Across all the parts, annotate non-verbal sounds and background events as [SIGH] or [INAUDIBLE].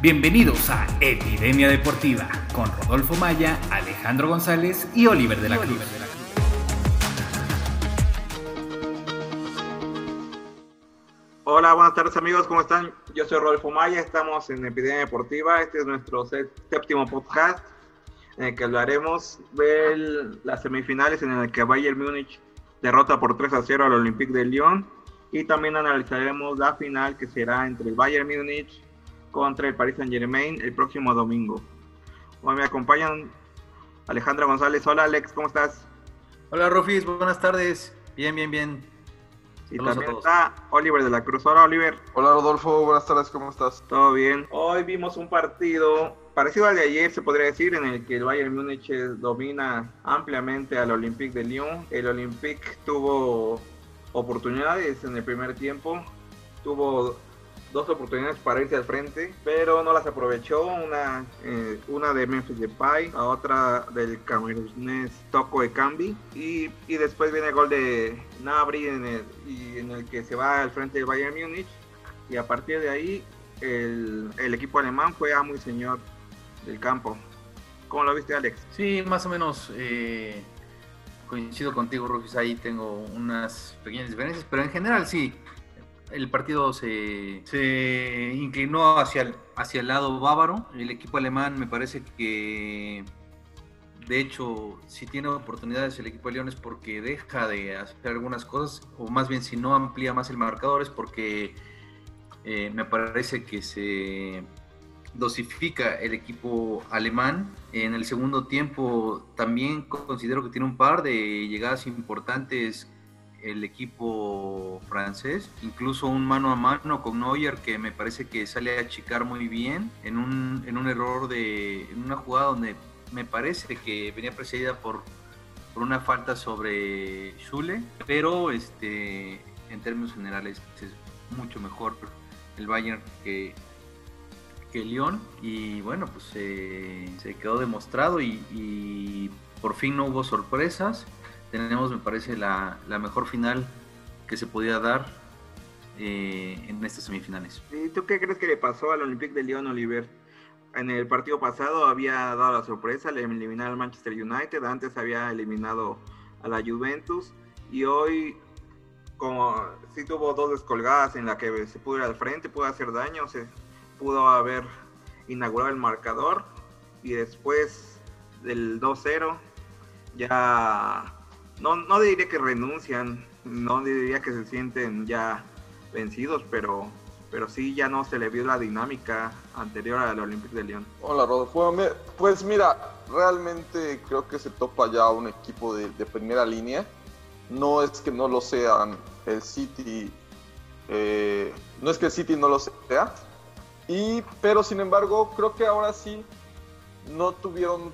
Bienvenidos a Epidemia Deportiva con Rodolfo Maya, Alejandro González y Oliver de la Cruz. Hola, buenas tardes amigos, ¿cómo están? Yo soy Rodolfo Maya, estamos en Epidemia Deportiva, este es nuestro séptimo podcast en el que hablaremos de las semifinales en el que Bayern Múnich derrota por 3 a 0 al Olympique de Lyon y también analizaremos la final que será entre el Bayern Múnich contra el Paris Saint Germain el próximo domingo. Hoy me acompañan Alejandra González. Hola Alex, ¿cómo estás? Hola Rofis, buenas tardes. Bien, bien, bien. Y también está Oliver de la Cruz. Hola Oliver. Hola Rodolfo, buenas tardes, ¿cómo estás? Todo bien. Hoy vimos un partido parecido al de ayer, se podría decir, en el que el Bayern Múnich domina ampliamente al Olympique de Lyon. El Olympique tuvo oportunidades en el primer tiempo, tuvo dos oportunidades para irse al frente, pero no las aprovechó. Una, eh, una de Memphis Depay, la otra del camerunés Toko Ekambi. Y, y después viene el gol de Nabri en el, en el que se va al frente del Bayern Múnich. Y a partir de ahí, el, el equipo alemán fue amo y señor del campo. ¿Cómo lo viste, Alex? Sí, más o menos eh, coincido contigo, Rufus. Ahí tengo unas pequeñas diferencias, pero en general sí el partido se, se inclinó hacia el, hacia el lado bávaro. El equipo alemán me parece que, de hecho, si tiene oportunidades el equipo de León es porque deja de hacer algunas cosas, o más bien si no amplía más el marcador es porque eh, me parece que se dosifica el equipo alemán. En el segundo tiempo también considero que tiene un par de llegadas importantes el equipo francés, incluso un mano a mano con Neuer que me parece que sale a achicar muy bien en un, en un error de en una jugada donde me parece que venía precedida por, por una falta sobre Schule, pero este en términos generales es mucho mejor el Bayern que, que Lyon. Y bueno pues se quedó demostrado y por fin no hubo sorpresas tenemos, me parece, la, mejor final que se podía dar eh, en estas semifinales. ¿Y tú qué crees que le pasó al Olympique de Lyon, Oliver? En el partido pasado había dado la sorpresa, le eliminar al Manchester United, antes había eliminado a la Juventus y hoy como sí tuvo dos descolgadas en la que se pudo ir al frente, pudo hacer daño, se pudo haber inaugurado el marcador y después del 2-0 ya no, no diría que renuncian, no diría que se sienten ya vencidos, pero, pero sí ya no se le vio la dinámica anterior al Olympique de Lyon. Hola Rodolfo, pues mira, realmente creo que se topa ya un equipo de, primera línea. No es que no lo sean el City, eh, no es que el City no lo sea, y, pero sin embargo creo que ahora sí no tuvieron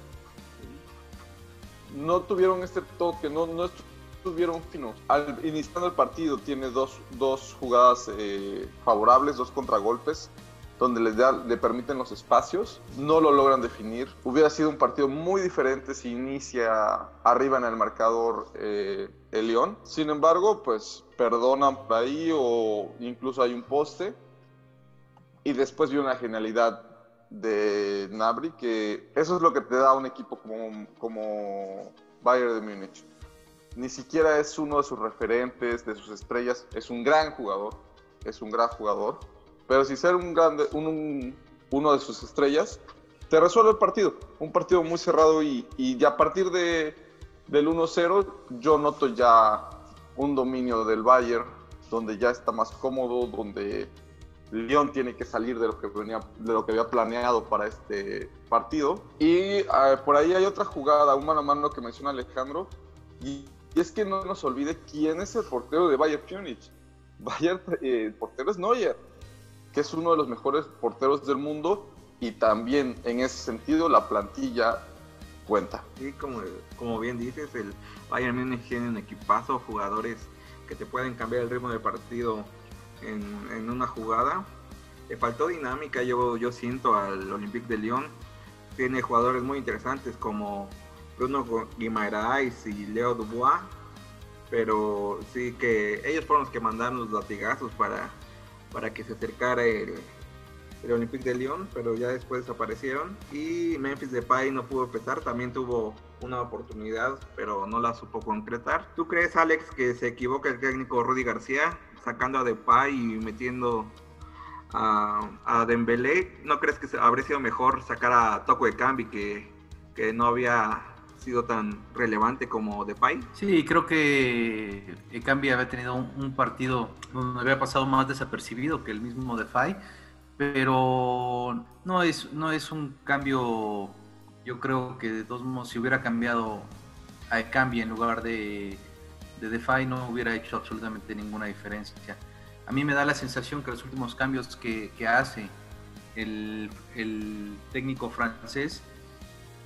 no tuvieron este toque, no, no estuvieron finos. Al iniciando el partido tiene dos, dos jugadas eh, favorables, dos contragolpes, donde les da, le permiten los espacios, no lo logran definir. Hubiera sido un partido muy diferente si inicia arriba en el marcador eh, el León. Sin embargo, pues perdonan ahí o incluso hay un poste. Y después viene una genialidad de Nabri, que eso es lo que te da un equipo como, como Bayern de Múnich. Ni siquiera es uno de sus referentes, de sus estrellas, es un gran jugador, es un gran jugador, pero si ser un grande, un, uno de sus estrellas, te resuelve el partido, un partido muy cerrado y, y a partir de, del 1-0 yo noto ya un dominio del Bayern, donde ya está más cómodo, donde León tiene que salir de lo que venía, de lo que había planeado para este partido. Y ah, por ahí hay otra jugada, un mano a mano que menciona Alejandro. Y, es que no nos olvide quién es el portero de Bayern Múnich. [LAUGHS] Bayern, eh, el portero es Neuer, que es uno de los mejores porteros del mundo. Y también en ese sentido la plantilla cuenta. Sí, como, como bien dices, el Bayern Múnich tiene un equipazo, jugadores que te pueden cambiar el ritmo del partido en, una jugada. Le faltó dinámica, yo, yo siento, al Olympique de Lyon. Tiene jugadores muy interesantes como Bruno Guimaraes y Leo Dubois. Pero sí que ellos fueron los que mandaron los latigazos para, para que se acercara el, el Olympique de Lyon, pero ya después desaparecieron. Y Memphis Depay no pudo empezar, también tuvo una oportunidad, pero no la supo concretar. ¿Tú crees, Alex, que se equivoca el técnico Rudy García sacando a Depay y metiendo a, a Dembélé? ¿No crees que habría sido mejor sacar a Toco de Cambi, que, que no había sido tan relevante como Depay? Sí, creo que Cambi había tenido un, partido donde había pasado más desapercibido que el mismo Depay pero no es, no es un cambio, yo creo que de todos modos si hubiera cambiado a Cambi en lugar de, de DeFi no hubiera hecho absolutamente ninguna diferencia. A mí me da la sensación que los últimos cambios que, hace el, el, técnico francés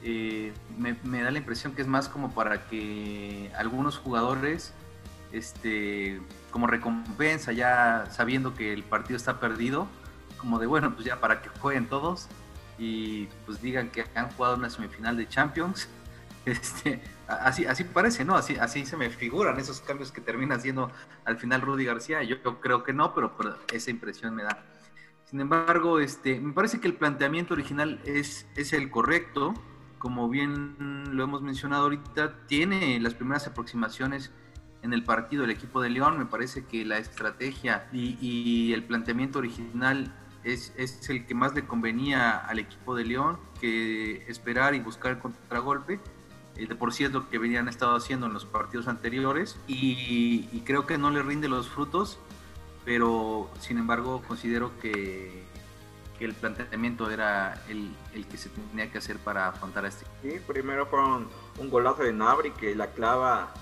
eh, me, me, da la impresión que es más como para que algunos jugadores, este, como recompensa, ya sabiendo que el partido está perdido, como de bueno, pues ya para que jueguen todos y pues digan que han jugado una semifinal de Champions. Este, así, así parece, ¿no? Así, así se me figuran esos cambios que termina haciendo al final Rudy García. Yo, creo que no, pero, pero, esa impresión me da. Sin embargo, este, me parece que el planteamiento original es, es el correcto. Como bien lo hemos mencionado ahorita, tiene las primeras aproximaciones en el partido del equipo de León. Me parece que la estrategia y, y el planteamiento original es, es, el que más le convenía al equipo de León que esperar y buscar el contragolpe. De por sí es lo que venían estado haciendo en los partidos anteriores y, creo que no le rinde los frutos, pero sin embargo considero que, el planteamiento era el, el, que se tenía que hacer para afrontar a este. Sí, primero fue un, un golazo de Nabri que la clava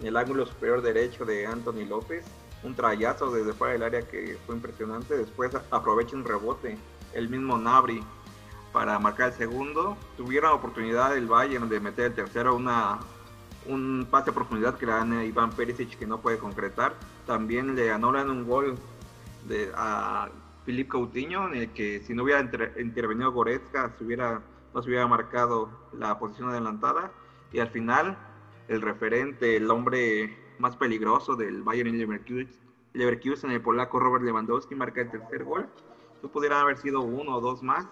en el ángulo superior derecho de Anthony López un trayazo desde fuera del área que fue impresionante. Después aprovecha un rebote el mismo Nabri para marcar el segundo. Tuvieron oportunidad el Bayern de meter el tercero, una, un pase a profundidad que le dan a Iván Perisic que no puede concretar. También le anulan un gol de, a Philippe Coutinho en el que si no hubiera intervenido Goretzka se hubiera, no se hubiera marcado la posición adelantada. Y al final el referente, el hombre más peligroso del Bayern Leverkusen, Leverkusen, el polaco Robert Lewandowski marca el tercer gol. Tú pudieran haber sido uno o dos más,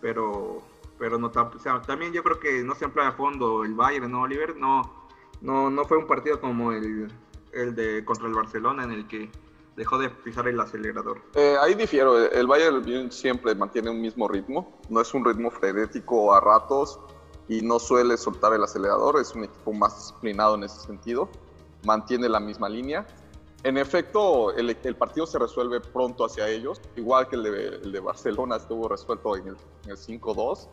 pero pero no o también yo creo que no se emplea a fondo el Bayern, no Oliver, no no no fue un partido como el, el de contra el Barcelona en el que dejó de pisar el acelerador. Eh, ahí difiero, el Bayern siempre mantiene un mismo ritmo, no es un ritmo frenético a ratos y no suele soltar el acelerador, es un equipo más disciplinado en ese sentido mantiene la misma línea. En efecto, el, el, partido se resuelve pronto hacia ellos, igual que el de, el de Barcelona estuvo resuelto en el, el 5-2.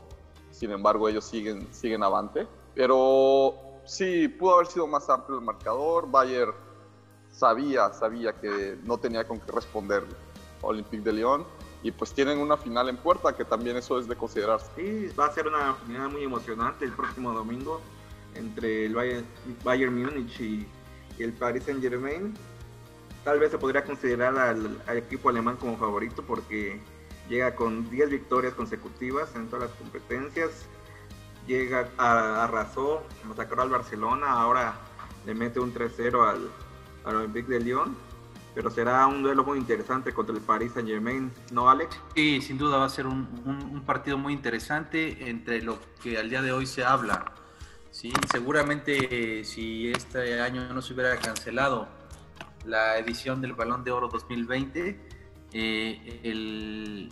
Sin embargo, ellos siguen, siguen avante. Pero sí, pudo haber sido más amplio el marcador. Bayern sabía, sabía que no tenía con qué responder Olympique de Lyon. Y pues tienen una final en puerta, que también eso es de considerarse. Sí, va a ser una final muy emocionante el próximo domingo entre el Bayern, Bayern Múnich y el Paris Saint Germain. Tal vez se podría considerar al, equipo alemán como favorito porque llega con 10 victorias consecutivas en todas las competencias. Llega, a, arrasó, masacró al Barcelona, ahora le mete un 3-0 al, al Olympique de Lyon. Pero será un duelo muy interesante contra el Paris Saint Germain, ¿no, Alex? Sí, sin duda va a ser un partido muy interesante entre lo que al día de hoy se habla Sí, seguramente eh, si este año no se hubiera cancelado la edición del Balón de Oro 2020, eh,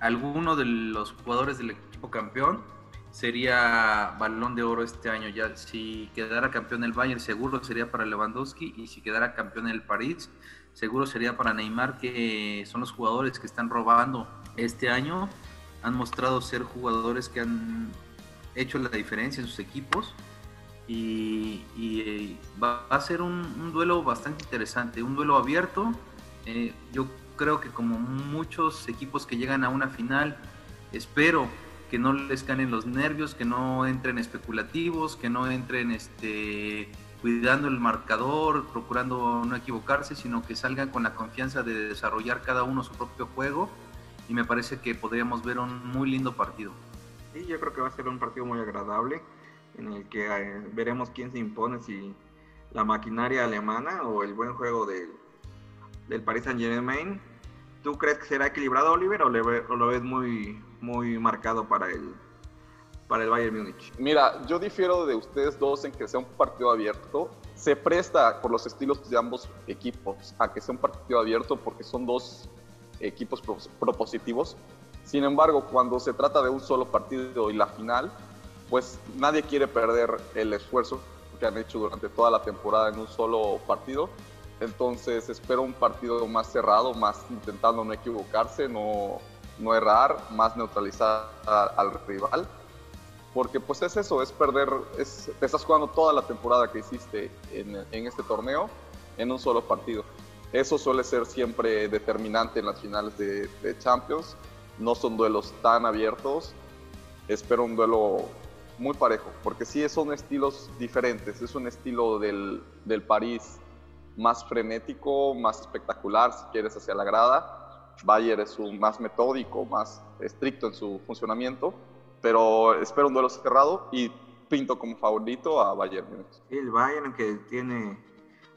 alguno de los jugadores del equipo campeón sería Balón de Oro este año. Ya si quedara campeón el Bayern, seguro sería para Lewandowski y si quedara campeón el París, seguro sería para Neymar, que son los jugadores que están robando este año. Han mostrado ser jugadores que han hecho la diferencia en sus equipos y, eh, va a ser un, duelo bastante interesante, un duelo abierto. Eh, yo creo que como muchos equipos que llegan a una final, espero que no les caen los nervios, que no entren especulativos, que no entren este, cuidando el marcador, procurando no equivocarse, sino que salgan con la confianza de desarrollar cada uno su propio juego y me parece que podríamos ver un muy lindo partido. Sí, yo creo que va a ser un partido muy agradable en el que eh, veremos quién se impone, si la maquinaria alemana o el buen juego del, del Paris Saint Germain. ¿Tú crees que será equilibrado Oliver o, lo ves muy, muy marcado para el, para el Bayern Múnich? Mira, yo difiero de ustedes dos en que sea un partido abierto. Se presta por los estilos de ambos equipos a que sea un partido abierto porque son dos equipos propositivos. Sin embargo, cuando se trata de un solo partido y la final, pues nadie quiere perder el esfuerzo que han hecho durante toda la temporada en un solo partido. Entonces espero un partido más cerrado, más intentando no equivocarse, no, no errar, más neutralizar al rival. Porque pues es eso, es perder, es, estás jugando toda la temporada que hiciste en, en este torneo en un solo partido. Eso suele ser siempre determinante en las finales de, de Champions. No son duelos tan abiertos. Espero un duelo muy parejo, porque sí son estilos diferentes. Es un estilo del, del París más frenético, más espectacular, si quieres, hacia la grada. Bayern es un más metódico, más estricto en su funcionamiento, pero espero un duelo cerrado y pinto como favorito a Bayern El Bayern que tiene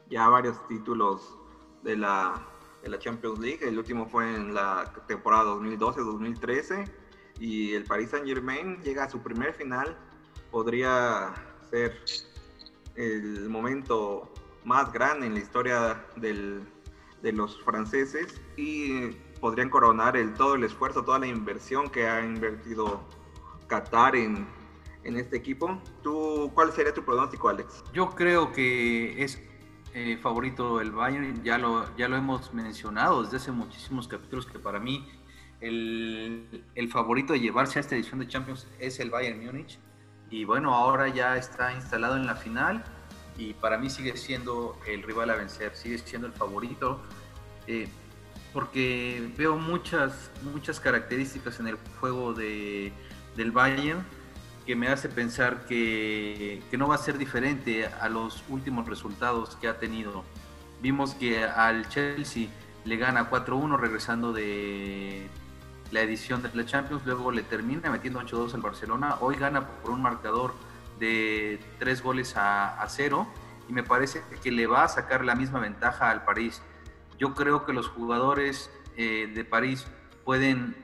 ya varios títulos de la, de la Champions League, el último fue en la temporada 2012-2013 y el Paris Saint Germain llega a su primer final podría ser el momento más grande en la historia de los franceses y podrían coronar el, todo el esfuerzo, toda la inversión que ha invertido Qatar en, en este equipo. ¿Tú, ¿Cuál sería tu pronóstico, Alex? Yo creo que es eh, favorito el Bayern, ya lo, ya lo hemos mencionado desde hace muchísimos capítulos que para mí el, el favorito de llevarse a esta edición de Champions es el Bayern Múnich y bueno, ahora ya está instalado en la final y para mí sigue siendo el rival a vencer, sigue siendo el favorito, eh, porque veo muchas, muchas características en el juego de, del Bayern que me hace pensar que, que, no va a ser diferente a los últimos resultados que ha tenido. Vimos que al Chelsea le gana 4-1 regresando de, la edición de la Champions, luego le termina metiendo 8-2 al Barcelona, hoy gana por un marcador de 3 goles a, 0 y me parece que le va a sacar la misma ventaja al París. Yo creo que los jugadores eh, de París pueden,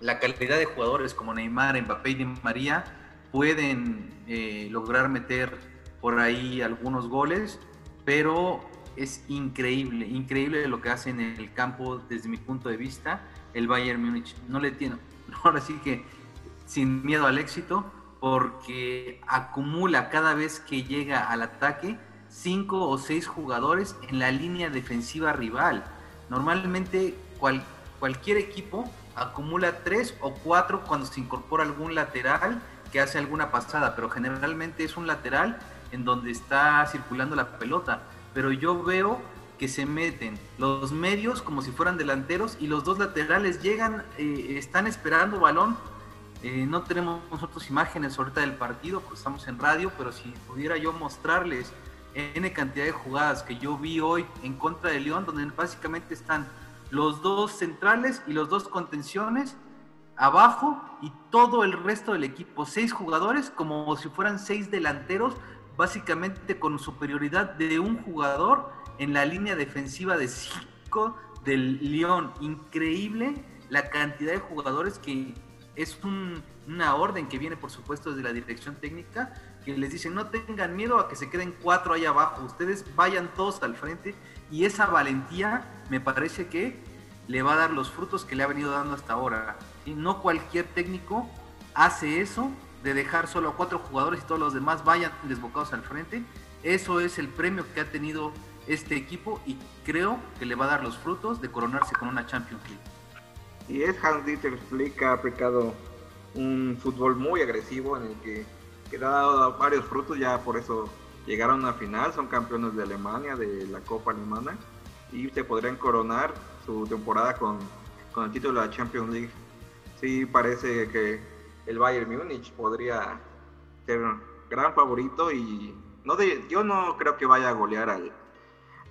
la calidad de jugadores como Neymar, Mbappé y Di María pueden eh, lograr meter por ahí algunos goles, pero es increíble, increíble lo que hacen en el campo desde mi punto de vista el Bayern Múnich. No le tiene, [LAUGHS] ahora sí que sin miedo al éxito, porque acumula cada vez que llega al ataque cinco o seis jugadores en la línea defensiva rival. Normalmente cualquier equipo acumula tres o cuatro cuando se incorpora algún lateral que hace alguna pasada, pero generalmente es un lateral en donde está circulando la pelota. Pero yo veo que se meten los medios como si fueran delanteros y los dos laterales llegan, eh, están esperando balón. Eh, no tenemos nosotros imágenes ahorita del partido, pues estamos en radio, pero si pudiera yo mostrarles N cantidad de jugadas que yo vi hoy en contra de León, donde básicamente están los dos centrales y los dos contenciones abajo y todo el resto del equipo, seis jugadores como si fueran seis delanteros, básicamente con superioridad de un jugador en la línea defensiva de 5 del León. Increíble la cantidad de jugadores que es una orden que viene, por supuesto, desde la dirección técnica, que les dicen no tengan miedo a que se queden cuatro ahí abajo, ustedes vayan todos al frente y esa valentía me parece que le va a dar los frutos que le ha venido dando hasta ahora. Y no cualquier técnico hace eso de dejar solo a cuatro jugadores y todos los demás vayan desbocados al frente. Eso es el premio que ha tenido este equipo y creo que le va a dar los frutos de coronarse con una Champions League. Y es Hans Dieter Flick ha aplicado un fútbol muy agresivo en el que, que ha dado varios frutos, ya por eso llegaron a final, son campeones de Alemania, de la Copa Alemana, y se podrían coronar su temporada con, con el título de la Champions League. Sí, parece que el Bayern Múnich podría ser gran favorito y no de, yo no creo que vaya a golear al,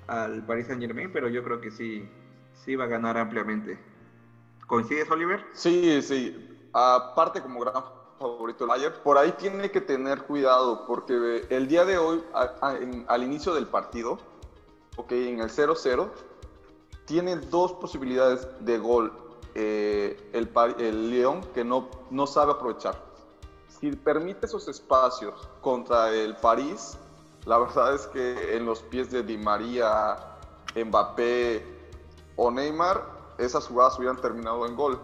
al Paris Saint Germain, pero yo creo que sí, sí va a ganar ampliamente. ¿Coincides, Oliver? Sí, sí. Aparte como gran favorito del Bayern, por ahí tiene que tener cuidado porque el día de hoy, al inicio del partido, ok, en el 0-0, tiene dos posibilidades de gol eh, el, el León que no, no sabe aprovechar. Si permite esos espacios contra el París, la verdad es que en los pies de Di María, Mbappé o Neymar, esas jugadas hubieran terminado en gol.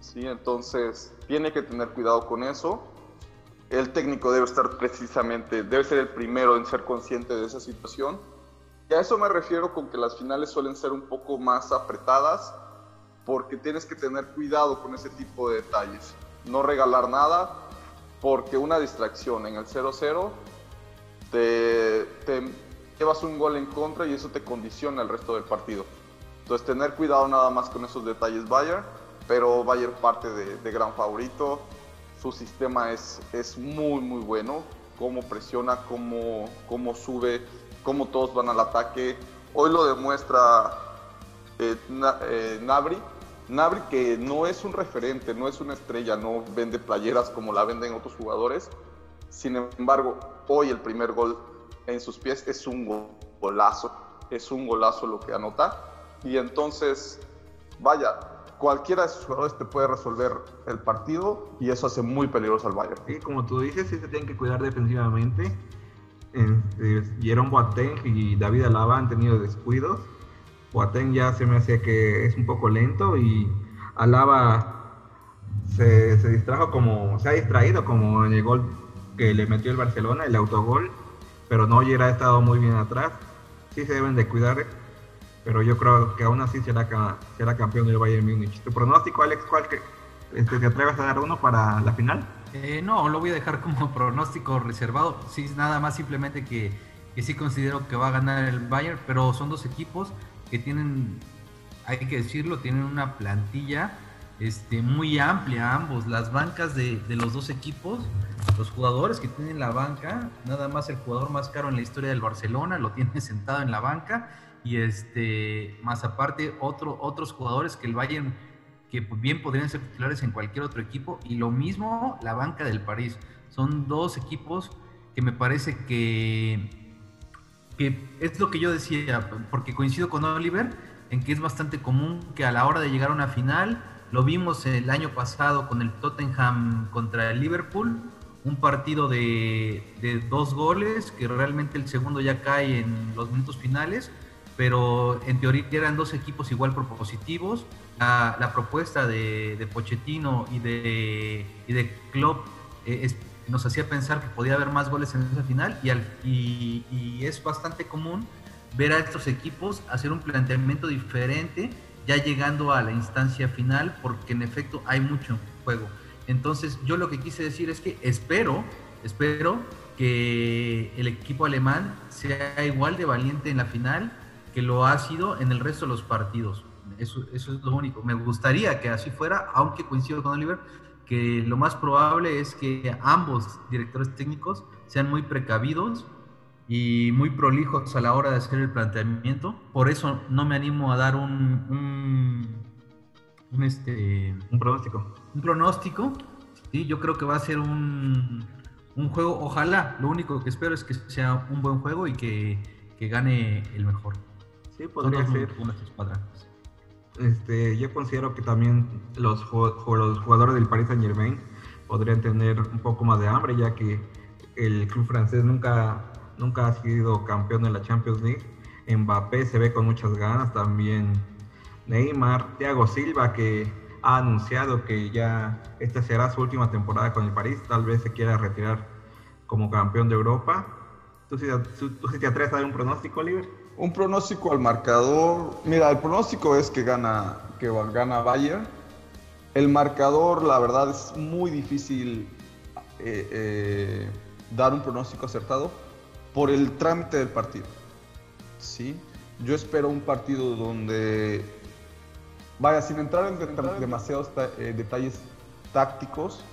¿sí? Entonces, tiene que tener cuidado con eso. El técnico debe estar precisamente, debe ser el primero en ser consciente de esa situación. Y a eso me refiero con que las finales suelen ser un poco más apretadas, porque tienes que tener cuidado con ese tipo de detalles. No regalar nada, porque una distracción en el 0-0 te, llevas un gol en contra y eso te condiciona el resto del partido. Entonces, tener cuidado nada más con esos detalles Bayern, pero Bayern parte de, de gran favorito. Su sistema es, es muy, muy bueno. Cómo presiona, cómo, cómo sube, cómo todos van al ataque. Hoy lo demuestra eh, eh, Nabri. Nabri que no es un referente, no es una estrella, no vende playeras como la venden otros jugadores. Sin embargo, hoy el primer gol en sus pies es un golazo. Es un golazo lo que anota. Y entonces, vaya, cualquiera de sus jugadores te puede resolver el partido y eso hace muy peligroso al Bayern. Y como tú dices, sí se tienen que cuidar defensivamente. Este, Jerome Boateng y David Alaba han tenido descuidos. Boateng ya se me hace que es un poco lento y Alaba se, se distrajo como, se ha distraído como en el gol que le metió el Barcelona, el autogol, pero no ha estado muy bien atrás. Sí se deben de cuidar pero yo creo que aún así será, será campeón del Bayern Múnich. ¿Tu pronóstico, Alex, cuál que este, te atreves a dar uno para la final? Eh, no, lo voy a dejar [LAUGHS] como pronóstico reservado. Sí, nada más simplemente que, que sí considero que va a ganar el Bayern, pero son dos equipos que tienen, hay que decirlo, tienen una plantilla este, muy amplia ambos. Las bancas de, de, los dos equipos, los jugadores que tienen la banca, nada más el jugador más caro en la historia del Barcelona lo tiene [LAUGHS] sentado en la banca y este, más aparte otro, otros jugadores que el Bayern, que bien podrían ser titulares en cualquier otro equipo, y lo mismo la banca del París. Son dos equipos que me parece que, que es lo que yo decía, porque coincido con Oliver en que es bastante común que a la hora de llegar a una final, lo vimos el año pasado con el Tottenham contra el Liverpool, un partido de, dos goles, que realmente el segundo ya cae en los minutos finales, pero en teoría eran dos equipos igual propositivos. La, propuesta de, Pochettino y de, y de Klopp eh, nos hacía pensar que podía haber más goles en esa final y, al, y, y, es bastante común ver a estos equipos hacer un planteamiento diferente ya llegando a la instancia final porque en efecto hay mucho juego. Entonces yo lo que quise decir es que espero, espero que el equipo alemán sea igual de valiente en la final que lo ha sido en el resto de los partidos. Eso, es lo único. Me gustaría que así fuera, aunque coincido con Oliver, que lo más probable es que ambos directores técnicos sean muy precavidos y muy prolijos a la hora de hacer el planteamiento. Por eso no me animo a dar un, un este, un pronóstico. Un pronóstico. Sí, yo creo que va a ser un, un juego. Ojalá, lo único que espero es que sea un buen juego y que, que gane el mejor. Sí, podría ser. Este, yo considero que también los, los jugadores del Paris Saint Germain podrían tener un poco más de hambre, ya que el club francés nunca, nunca ha sido campeón de la Champions League. Mbappé se ve con muchas ganas, también Neymar, Thiago Silva, que ha anunciado que ya esta será su última temporada con el París, tal vez se quiera retirar como campeón de Europa. ¿Tú si, tú, te atreves a dar un pronóstico, Oliver? Un pronóstico al marcador. Mira, el pronóstico es que gana, que Bayern. El marcador, la verdad, es muy difícil eh, eh, dar un pronóstico acertado por el trámite del partido. ¿Sí? Yo espero un partido donde, vaya, sin entrar en demasiados eh, detalles tácticos,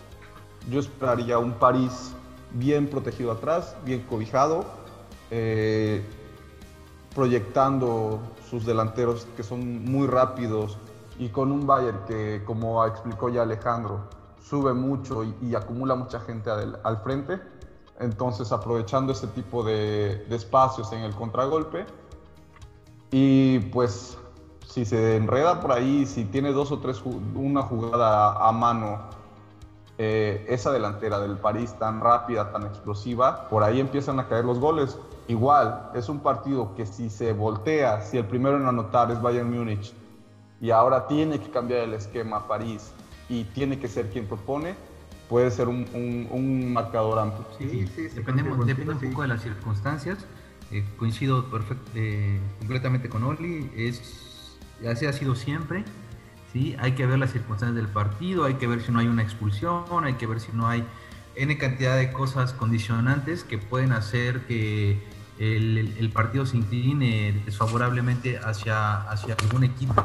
yo esperaría un París bien protegido atrás, bien cobijado, eh, proyectando sus delanteros que son muy rápidos y con un Bayern que, como explicó ya Alejandro, sube mucho y, acumula mucha gente al, frente. Entonces, aprovechando ese tipo de, espacios en el contragolpe. Y pues si se enreda por ahí, si tiene dos o tres, una jugada a mano, eh, esa delantera del París tan rápida, tan explosiva, por ahí empiezan a caer los goles. Igual, es un partido que si se voltea, si el primero en anotar es Bayern Múnich y ahora tiene que cambiar el esquema París y tiene que ser quien propone, puede ser un, marcador amplio. Sí, sí, depende, depende un poco de las circunstancias. Eh, coincido eh, completamente con Oli, es, así ha sido siempre. ¿sí? Hay que ver las circunstancias del partido, hay que ver si no hay una expulsión, hay que ver si no hay N cantidad de cosas condicionantes que pueden hacer que el, partido se incline desfavorablemente hacia, hacia algún equipo.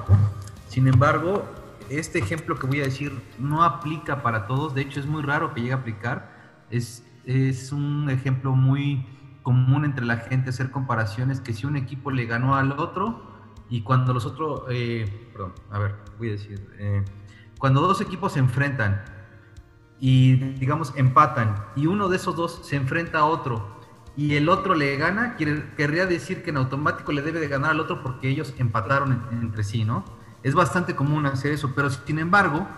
Sin embargo, este ejemplo que voy a decir no aplica para todos, de hecho es muy raro que llegue a aplicar, es, es un ejemplo muy común entre la gente hacer comparaciones que si un equipo le ganó al otro y cuando los otros, eh, perdón, a ver, voy a decir, eh, cuando dos equipos se enfrentan y digamos empatan y uno de esos dos se enfrenta a otro y el otro le gana, querría decir que en automático le debe de ganar al otro porque ellos empataron entre sí, ¿no? Es bastante común hacer eso, pero sin embargo,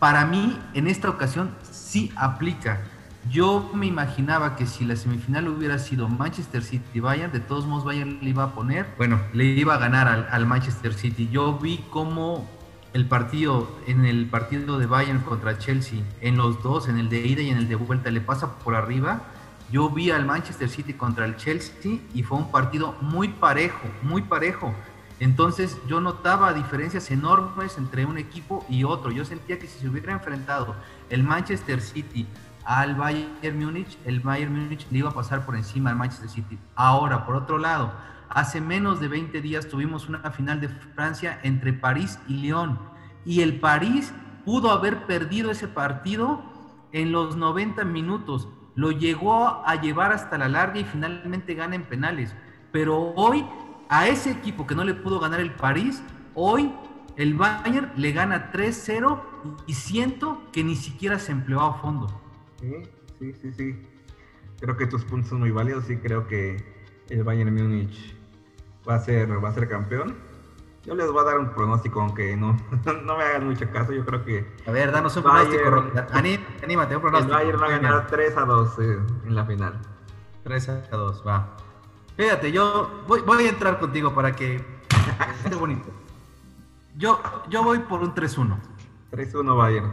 para mí en esta ocasión sí aplica. Yo me imaginaba que si la semifinal hubiera sido Manchester City Bayern, de todos modos Bayern le iba a poner, bueno, le iba a ganar al, al Manchester City. Yo vi cómo el partido, en el partido de Bayern contra Chelsea, en los dos, en el de ida y en el de vuelta, le pasa por arriba. Yo vi al Manchester City contra el Chelsea y fue un partido muy parejo, muy parejo. Entonces yo notaba diferencias enormes entre un equipo y otro. Yo sentía que si se hubiera enfrentado el Manchester City al Bayern Múnich, el Bayern Múnich le iba a pasar por encima al Manchester City. Ahora, por otro lado, hace menos de 20 días tuvimos una final de Francia entre París y Lyon. Y el París pudo haber perdido ese partido en los 90 minutos. Lo llegó a llevar hasta la larga y finalmente gana en penales. Pero hoy a ese equipo que no le pudo ganar el París, hoy el Bayern le gana 3-0 y siento que ni siquiera se empleó a fondo. Sí, sí, sí, sí. Creo que tus puntos son muy válidos y creo que el Bayern Múnich va a ser, va a ser campeón. Yo les voy a dar un pronóstico, aunque no, [LAUGHS] no me hagan mucho caso. Yo creo que. A ver, danos un pronóstico, Anímate, un pronóstico. El Bayern va a ganar 3 a 2 eh, en la final. 3 a 2, va. Fíjate, yo voy, voy a entrar contigo para que [LAUGHS] esté bonito. Yo, yo voy por un 3-1. 3-1 Bayern.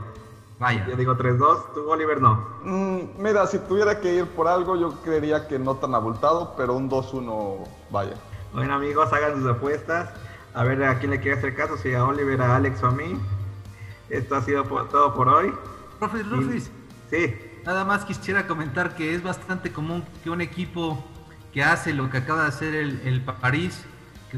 Vaya. Yo digo 3-2, tú Oliver no. Mm, mira, si tuviera que ir por algo, yo creería que no tan abultado, pero un 2-1 Bayern. Bueno amigos, hagan sus apuestas. A ver a quién le quiere hacer caso, si a Oliver, a Alex o a mí. Esto ha sido todo por hoy. Profe Rufis. Sí. Nada más quisiera comentar que es bastante común que un equipo que hace lo que acaba de hacer el, París,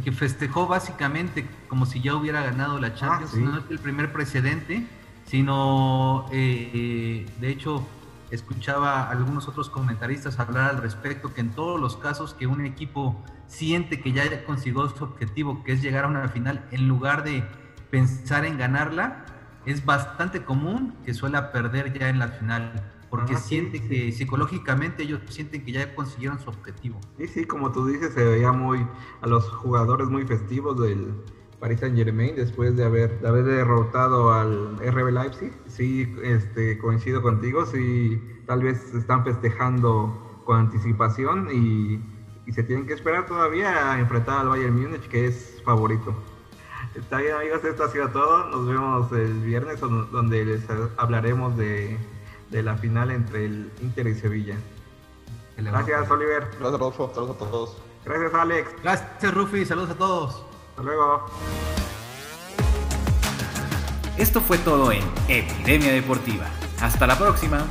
que, festejó básicamente como si ya hubiera ganado la Champions, ah, no es el primer precedente, sino eh, de hecho escuchaba a algunos otros comentaristas hablar al respecto que en todos los casos que un equipo siente que ya consiguió su objetivo, que es llegar a una final, en lugar de pensar en ganarla, es bastante común que suela perder ya en la final porque siente que psicológicamente ellos sienten que ya consiguieron su objetivo. Sí, sí, como tú dices, se veía muy a los jugadores muy festivos del Paris Saint Germain después de haber, de haber derrotado al RB Leipzig. Sí, este, coincido contigo, sí, tal vez están festejando con anticipación y, y se tienen que esperar todavía a enfrentar al Bayern Múnich, que es favorito. Está bien amigos, esto ha sido todo. Nos vemos el viernes donde les hablaremos de de la final entre el Inter y Sevilla. Gracias, Oliver. Gracias, Rodolfo. Saludos a todos. Gracias, Alex. Gracias, Rufi. Saludos a todos. Hasta luego. Esto fue todo en Epidemia Deportiva. Hasta la próxima.